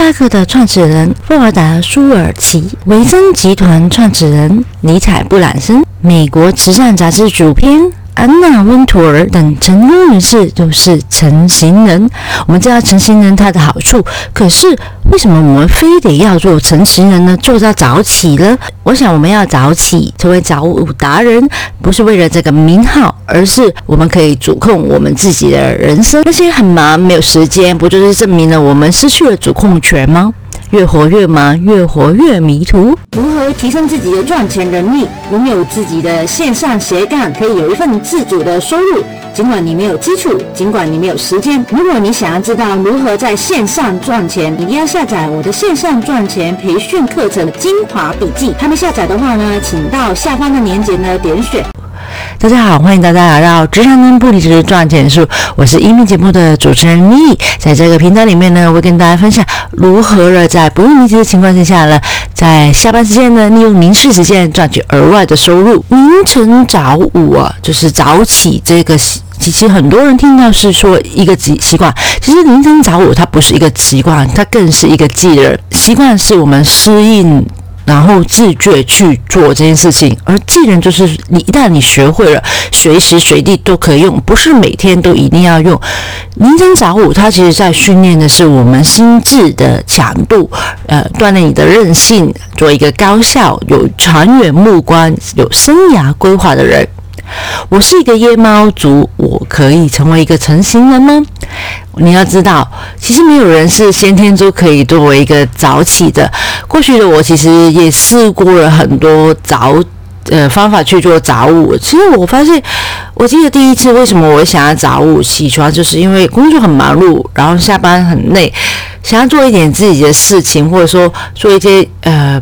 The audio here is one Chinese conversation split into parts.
巴克的创始人富尔达·舒尔奇，维珍集团创始人尼采·布朗森，美国慈善杂志主编。安娜温图尔等成功人士都是成型人。我们知道成型人他的好处，可是为什么我们非得要做成型人呢？做到早起呢？我想我们要早起，成为早舞达人，不是为了这个名号，而是我们可以主控我们自己的人生。那些很忙没有时间，不就是证明了我们失去了主控权吗？越活越忙，越活越迷途。如何提升自己的赚钱能力，拥有自己的线上斜杠，可以有一份自主的收入？尽管你没有基础，尽管你没有时间，如果你想要知道如何在线上赚钱，一定要下载我的线上赚钱培训课程精华笔记。还没下载的话呢，请到下方的链接呢点选。大家好，欢迎大家来到职场人不离职赚钱术。我是音频节目的主持人妮，在这个频道里面呢，我会跟大家分享如何的在不用离职的情况之下呢，在下班时间呢，利用零碎时间赚取额外的收入。凌晨早舞啊，就是早起这个习，其实很多人听到是说一个习习惯，其实凌晨早舞它不是一个习惯，它更是一个技能。习惯是我们适应。然后自觉去做这件事情，而技能就是你一旦你学会了，随时随地都可以用，不是每天都一定要用。凌晨早舞，它其实在训练的是我们心智的强度，呃，锻炼你的韧性，做一个高效、有长远目光、有生涯规划的人。我是一个夜猫族，我可以成为一个成型人吗？你要知道，其实没有人是先天就可以作为一个早起的。过去的我其实也试过了很多早呃方法去做早午。其实我发现，我记得第一次为什么我想要早午起床，就是因为工作很忙碌，然后下班很累。想要做一点自己的事情，或者说做一些呃，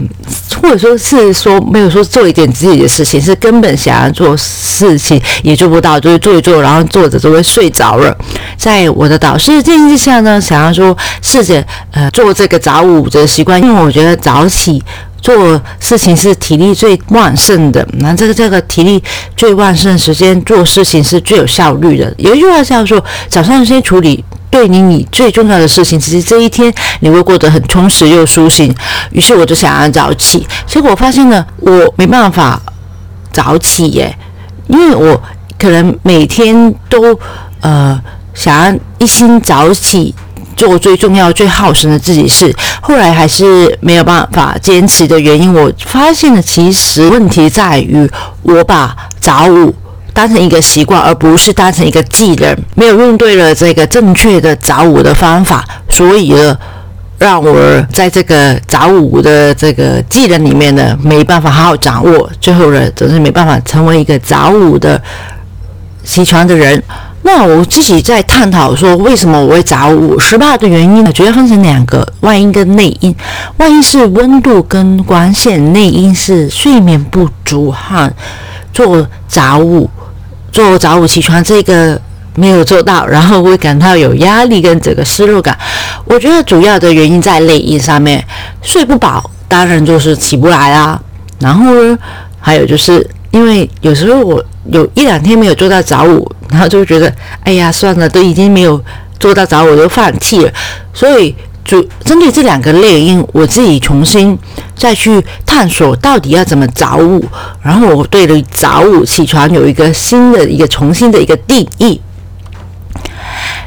或者说是说没有说做一点自己的事情，是根本想要做事情也做不到，就是做一做，然后做着就会睡着了。在我的导师建议下呢，想要说试着呃做这个早舞的习惯，因为我觉得早起做事情是体力最旺盛的，那这个这个体力最旺盛时间做事情是最有效率的。有一句话叫做早上先处理。对你，你最重要的事情，其实这一天你会过得很充实又舒心。于是我就想要早起，结果发现呢，我没办法早起耶，因为我可能每天都呃想要一心早起做最重要、最耗神的自己事，后来还是没有办法坚持的原因，我发现了其实问题在于我把早午。当成一个习惯，而不是当成一个技能，没有用对了这个正确的早舞的方法，所以呢，让我在这个早舞的这个技能里面呢，没办法好好掌握，最后呢，总是没办法成为一个早舞的起床的人。那我自己在探讨说，为什么我会早舞？失败的原因呢，主要分成两个：外因跟内因。外因是温度跟光线，内因是睡眠不足和做早舞。做早午起床这个没有做到，然后会感到有压力跟这个失落感。我觉得主要的原因在内因上面，睡不饱，当然就是起不来啦。然后呢，还有就是因为有时候我有一两天没有做到早午，然后就觉得，哎呀，算了，都已经没有做到早午，就放弃了。所以。主针对这两个类因，我自己重新再去探索到底要怎么早午，然后我对了早午起床有一个新的一个重新的一个定义。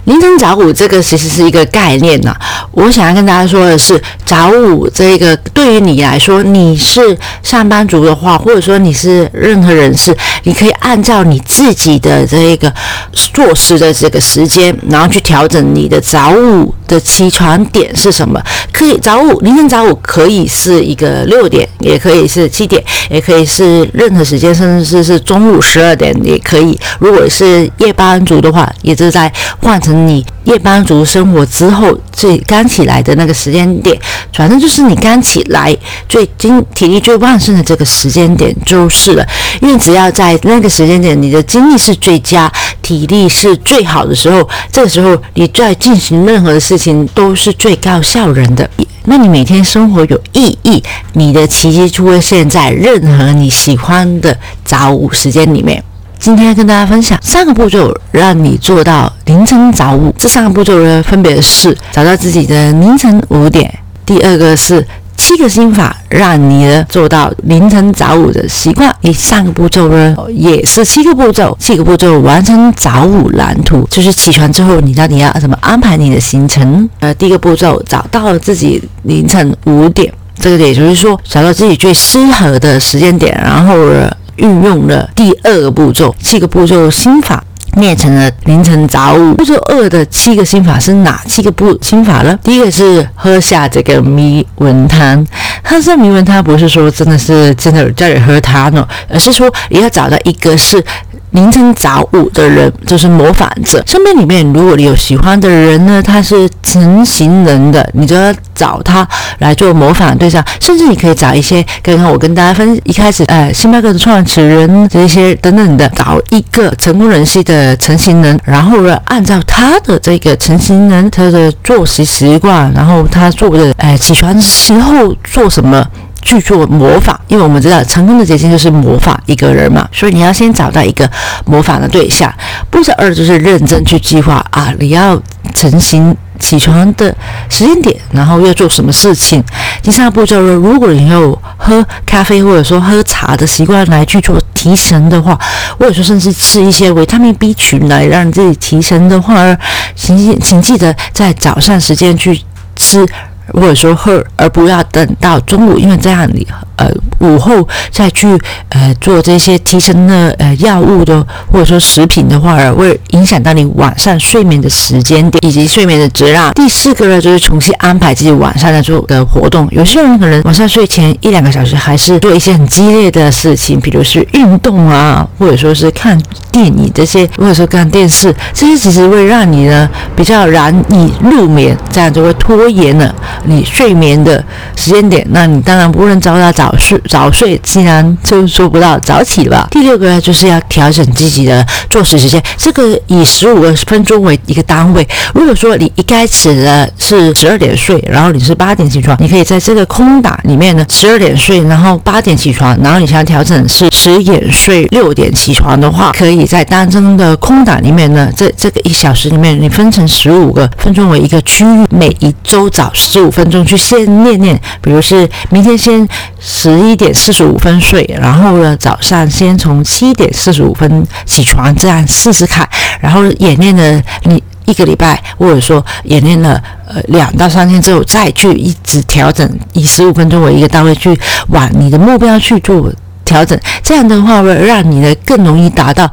凌晨早午这个其实是一个概念呢，我想要跟大家说的是，早午这个对于你来说，你是上班族的话，或者说你是任何人士，你可以按照你自己的这个做事的这个时间，然后去调整你的早午的起床点是什么。可以早午凌晨早午可以是一个六点，也可以是七点，也可以是任何时间，甚至是是中午十二点也可以。如果是夜班族的话，也是在换成。你夜班族生活之后最刚起来的那个时间点，反正就是你刚起来最精体力最旺盛的这个时间点就是了。因为只要在那个时间点，你的精力是最佳，体力是最好的时候，这个时候你在进行任何事情都是最高效人的。那你每天生活有意义，你的奇迹就会现在任何你喜欢的早午时间里面。今天跟大家分享三个步骤，让你做到凌晨早午。这三个步骤呢，分别是找到自己的凌晨五点；第二个是七个心法，让你呢做到凌晨早五的习惯；第三个步骤呢，也是七个步骤，七个步骤完成早五蓝图，就是起床之后你到底要怎么安排你的行程。呃，第一个步骤找到了自己凌晨五点，这个也就是说找到自己最适合的时间点，然后呢。运用了第二个步骤，七个步骤心法念成了凌晨杂物。步骤二的七个心法是哪七个步心法呢？第一个是喝下这个迷魂汤。喝这迷魂汤不是说真的是真的在喝汤哦，而是说你要找到一个是。凌晨早五的人就是模仿者。身边里面，如果你有喜欢的人呢，他是成型人的，你就要找他来做模仿对象。甚至你可以找一些刚刚我跟大家分一开始，呃，星巴克的创始人这些等等的，找一个成功人士的成型人，然后呢，按照他的这个成型人他的作息习惯，然后他做的，哎，起床时候做什么。去做模仿，因为我们知道成功的捷径就是模仿一个人嘛，所以你要先找到一个模仿的对象。步骤二就是认真去计划啊，你要成型起床的时间点，然后要做什么事情。第三个步骤呢，如果你有喝咖啡或者说喝茶的习惯来去做提神的话，或者说甚至吃一些维他命 B 群来让自己提神的话，请请记得在早上时间去吃。或者说喝，而不要等到中午，因为这样你呃午后再去呃做这些提神的呃药物的或者说食品的话，会影响到你晚上睡眠的时间点以及睡眠的质量。第四个呢，就是重新安排自己晚上的做的活动。有些人可能晚上睡前一两个小时还是做一些很激烈的事情，比如是运动啊，或者说是看电影这些，或者说看电视，这些其实会让你呢比较难以入眠，这样就会拖延了。你睡眠的时间点，那你当然不能早早早睡，早睡自然就做不到早起了。第六个呢，就是要调整自己的作息时间，这个以十五个分钟为一个单位。如果说你一开始的是十二点睡，然后你是八点起床，你可以在这个空档里面呢，十二点睡，然后八点起床，然后你想要调整是十点睡，六点起床的话，可以在当中的空档里面呢，这这个一小时里面，你分成十五个分钟为一个区域，每一周早十五。分钟去先练练，比如是明天先十一点四十五分睡，然后呢早上先从七点四十五分起床，这样试试看。然后演练了你一个礼拜，或者说演练了呃两到三天之后，再去一直调整，以十五分钟为一个单位去往你的目标去做调整。这样的话会让你呢更容易达到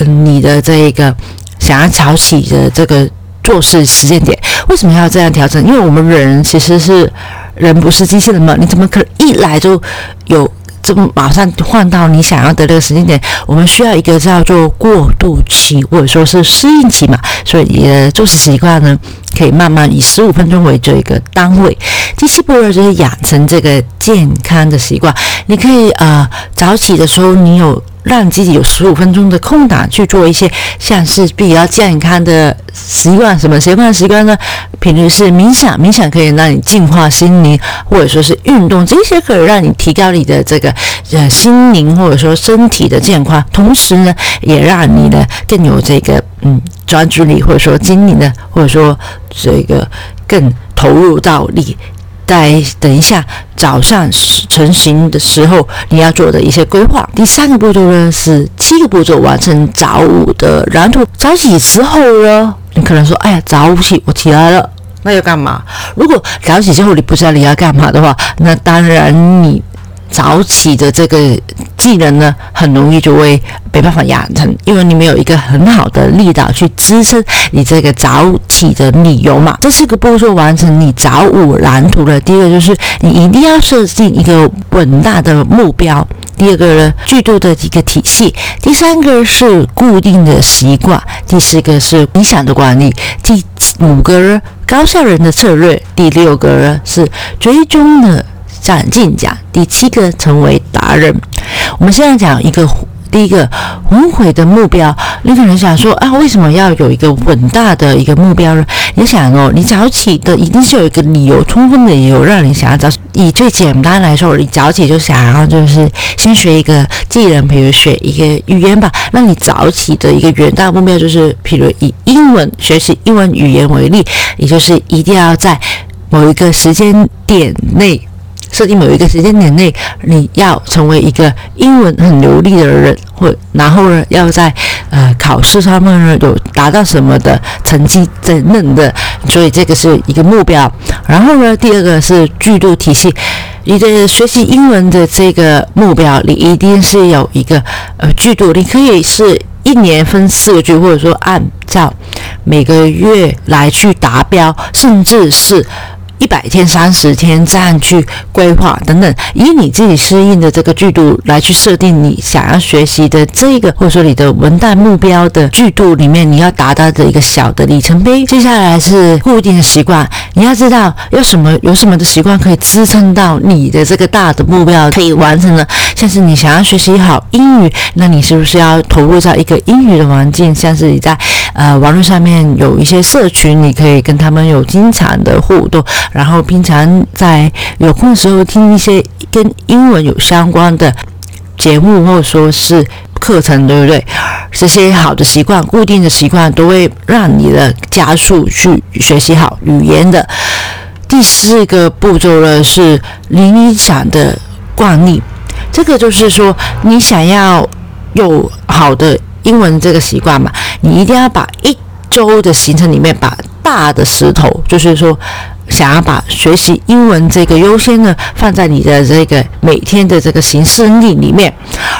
嗯你的这个想要早起的这个。做事时间点为什么要这样调整？因为我们人其实是人，不是机器人嘛？你怎么可能一来就有这么马上换到你想要的那个时间点？我们需要一个叫做过渡期，或者说是适应期嘛。所以你的作息习惯呢，可以慢慢以十五分钟为这个单位。第七步呢，就是养成这个健康的习惯。你可以呃早起的时候，你有。让自己有十五分钟的空档去做一些像是比较健康的习惯，什么习惯习惯呢？比如是冥想，冥想可以让你净化心灵，或者说是运动，这些可以让你提高你的这个呃心灵或者说身体的健康，同时呢，也让你呢更有这个嗯专注力，或者说精力呢，或者说这个更投入到你。在等一下早上成型的时候，你要做的一些规划。第三个步骤呢是七个步骤完成早午的然后。早起之后呢，你可能说：“哎呀，早起我起来了，那要干嘛？”如果早起之后你不知道你要干嘛的话，那当然你。早起的这个技能呢，很容易就会没办法养成，因为你没有一个很好的力道去支撑你这个早起的理由嘛。这四个步骤完成你早午蓝图的。第一个就是你一定要设定一个稳大的目标，第二个呢，制度的一个体系，第三个是固定的习惯，第四个是理想的管理，第五个呢高效人的策略，第六个呢是追踪的。斩进奖，第七个成为达人。我们现在讲一个第一个宏伟的目标。你可能想说啊，为什么要有一个稳大的一个目标呢？你想哦，你早起的一定是有一个理由，充分的理由让你想要早以最简单来说，你早起就想要就是先学一个技能，比如学一个语言吧。那你早起的一个远大目标就是，譬如以英文学习英文语言为例，也就是一定要在某一个时间点内。设定某一个时间点内，你要成为一个英文很流利的人，或然后呢，要在呃考试上面呢有达到什么的成绩等等的，所以这个是一个目标。然后呢，第二个是句度体系，你的学习英文的这个目标，你一定是有一个呃句度，你可以是一年分四个句，或者说按照每个月来去达标，甚至是。一百天、三十天这样去规划等等，以你自己适应的这个剧度来去设定你想要学习的这个，或者说你的文旦目标的剧度里面，你要达到的一个小的里程碑。接下来是固定的习惯，你要知道有什么有什么的习惯可以支撑到你的这个大的目标可以完成呢？像是你想要学习好英语，那你是不是要投入到一个英语的环境？像是你在呃网络上面有一些社群，你可以跟他们有经常的互动。然后平常在有空的时候听一些跟英文有相关的节目，或者说是课程，对不对？这些好的习惯、固定的习惯，都会让你的加速去学习好语言的。第四个步骤呢是理想的惯例，这个就是说，你想要有好的英文这个习惯嘛，你一定要把一周的行程里面把大的石头，就是说。想要把学习英文这个优先呢放在你的这个每天的这个行事历里面，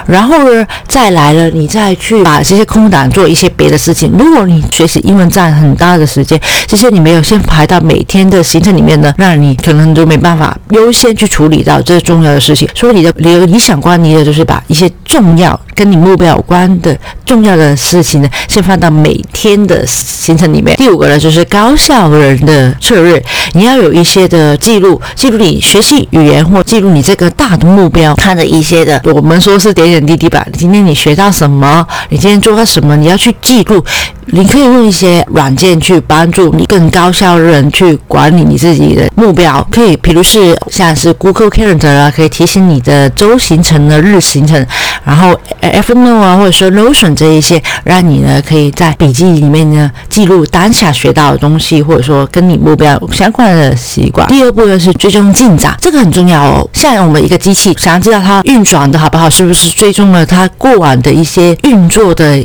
然后呢再来了，你再去把这些空档做一些别的事情。如果你学习英文占很大的时间，这些你没有先排到每天的行程里面呢，那你可能都没办法优先去处理到这重要的事情。所以你的理理想观，你的就是把一些重要跟你目标有关的重要的事情呢，先放到每天的行程里面。第五个呢，就是高效人的策略。你要有一些的记录，记录你学习语言或记录你这个大的目标，看的一些的，我们说是点点滴滴吧。今天你学到什么？你今天做到什么？你要去记录。你可以用一些软件去帮助你更高效的人去管理你自己的目标。可以，比如是像是 Google Calendar 啊，可以提醒你的周行程的日行程。然后 Evernote 啊，或者说 Notion 这一些，让你呢可以在笔记里面呢记录当下学到的东西，或者说跟你目标相关的习惯。第二步呢是追踪进展，这个很重要哦。像我们一个机器，想要知道它运转的好不好，是不是追踪了它过往的一些运作的。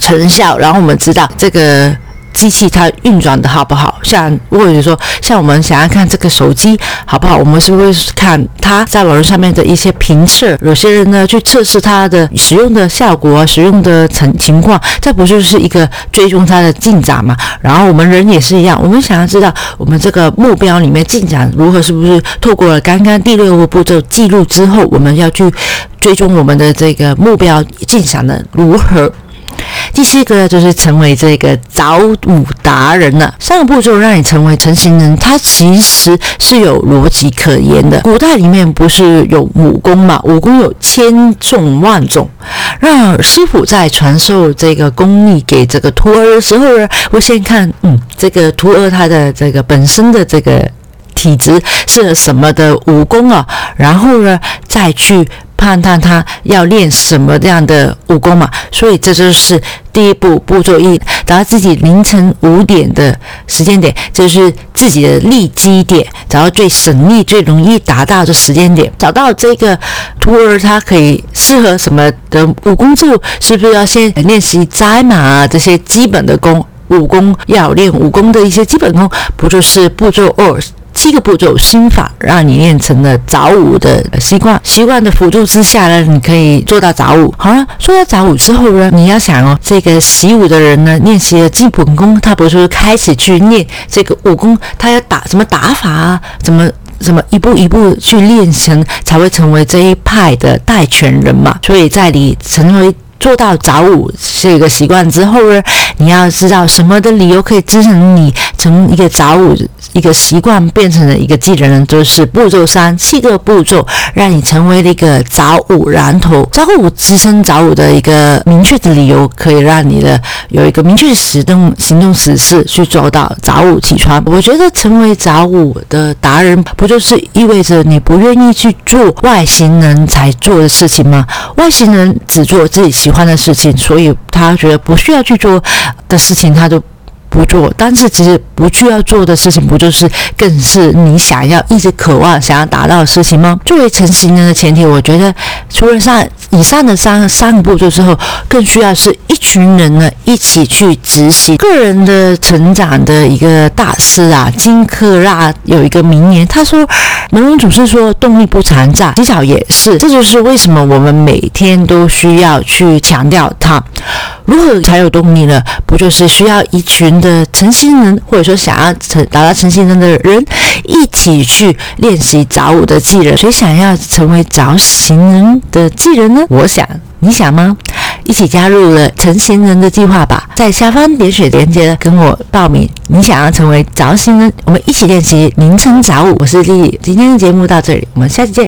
成效，然后我们知道这个机器它运转的好不好？像或者说，像我们想要看这个手机好不好，我们是会看它在网络上面的一些评测。有些人呢去测试它的使用的效果、使用的情情况，这不就是一个追踪它的进展嘛？然后我们人也是一样，我们想要知道我们这个目标里面进展如何，是不是透过了刚刚第六个步骤记录之后，我们要去追踪我们的这个目标进展的如何？第七个就是成为这个早舞达人了。三个步骤让你成为成型人，它其实是有逻辑可言的。古代里面不是有武功嘛？武功有千种万种。让师傅在传授这个功力给这个徒儿的时候呢，会先看，嗯，这个徒儿他的这个本身的这个体质是什么的武功啊，然后呢再去。判断他要练什么样的武功嘛，所以这就是第一步步骤一，找到自己凌晨五点的时间点，就是自己的利基点，找到最省力、最容易达到的时间点，找到这个徒儿他可以适合什么的武功之后，是不是要先练习摘马啊这些基本的功？武功要练武功的一些基本功，不就是步骤二？七个步骤心法，让你练成了早舞的习惯。习惯的辅助之下呢，你可以做到早舞。好了，说到早舞之后呢，你要想哦，这个习武的人呢，练习了基本功，他不是开始去练这个武功，他要打什么打法啊？怎么怎么一步一步去练成，才会成为这一派的代权人嘛？所以在你成为做到早舞这个习惯之后呢，你要知道什么的理由可以支撑你成一个早舞一个习惯变成了一个技能，就是步骤三，七个步骤让你成为了一个早五然头。早五支撑早五的一个明确的理由，可以让你的有一个明确的行动行动指示去做到早五起床。我觉得成为早五的达人，不就是意味着你不愿意去做外星人才做的事情吗？外星人只做自己喜欢的事情，所以他觉得不需要去做的事情，他都。不做，但是其实不需要做的事情，不就是更是你想要一直渴望、想要达到的事情吗？作为成型人的前提，我觉得除了上以上的三三个步骤之后，更需要是一群人呢一起去执行。个人的成长的一个大师啊，金克拉有一个名言，他说：“人们总是说动力不常在，洗澡也是。”这就是为什么我们每天都需要去强调它。如何才有动力呢？不就是需要一群的成型人，或者说想要成达到成型人的人，一起去练习早舞的技能？谁想要成为早型人的技能呢？我想，你想吗？一起加入了成型人的计划吧，在下方点选链接跟我报名。你想要成为早型人，我们一起练习凌晨早舞。我是丽丽，今天的节目到这里，我们下期见。